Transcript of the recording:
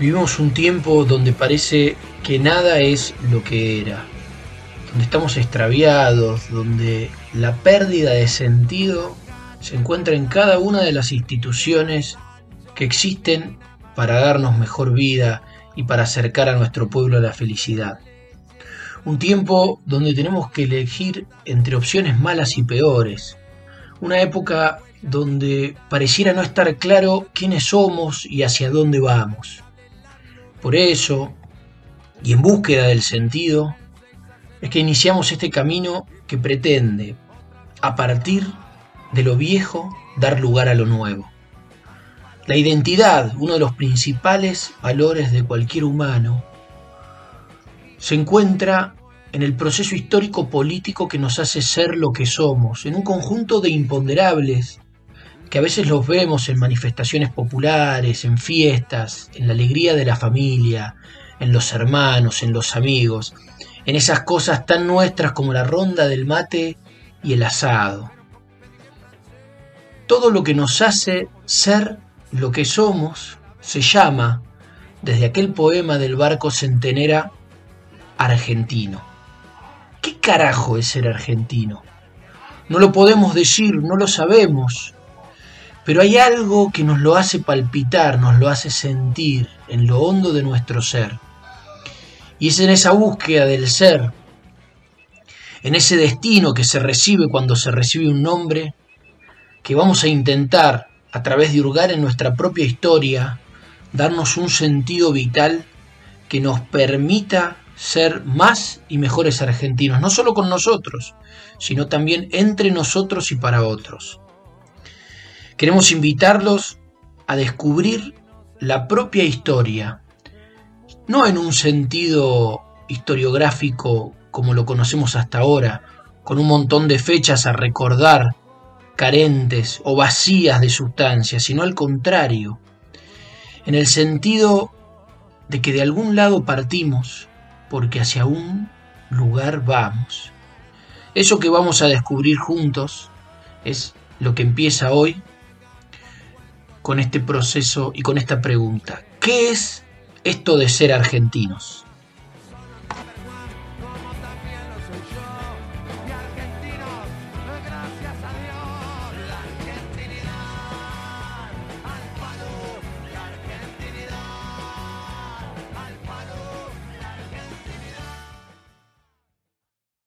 Vivimos un tiempo donde parece que nada es lo que era, donde estamos extraviados, donde la pérdida de sentido se encuentra en cada una de las instituciones que existen para darnos mejor vida y para acercar a nuestro pueblo a la felicidad. Un tiempo donde tenemos que elegir entre opciones malas y peores. Una época donde pareciera no estar claro quiénes somos y hacia dónde vamos. Por eso, y en búsqueda del sentido, es que iniciamos este camino que pretende, a partir de lo viejo, dar lugar a lo nuevo. La identidad, uno de los principales valores de cualquier humano, se encuentra en el proceso histórico político que nos hace ser lo que somos, en un conjunto de imponderables que a veces los vemos en manifestaciones populares, en fiestas, en la alegría de la familia, en los hermanos, en los amigos, en esas cosas tan nuestras como la ronda del mate y el asado. Todo lo que nos hace ser lo que somos se llama, desde aquel poema del barco centenera, argentino. ¿Qué carajo es ser argentino? No lo podemos decir, no lo sabemos, pero hay algo que nos lo hace palpitar, nos lo hace sentir en lo hondo de nuestro ser. Y es en esa búsqueda del ser, en ese destino que se recibe cuando se recibe un nombre, que vamos a intentar, a través de hurgar en nuestra propia historia, darnos un sentido vital que nos permita ser más y mejores argentinos, no solo con nosotros, sino también entre nosotros y para otros. Queremos invitarlos a descubrir la propia historia, no en un sentido historiográfico como lo conocemos hasta ahora, con un montón de fechas a recordar carentes o vacías de sustancia, sino al contrario, en el sentido de que de algún lado partimos porque hacia un lugar vamos. Eso que vamos a descubrir juntos es lo que empieza hoy con este proceso y con esta pregunta. ¿Qué es esto de ser argentinos?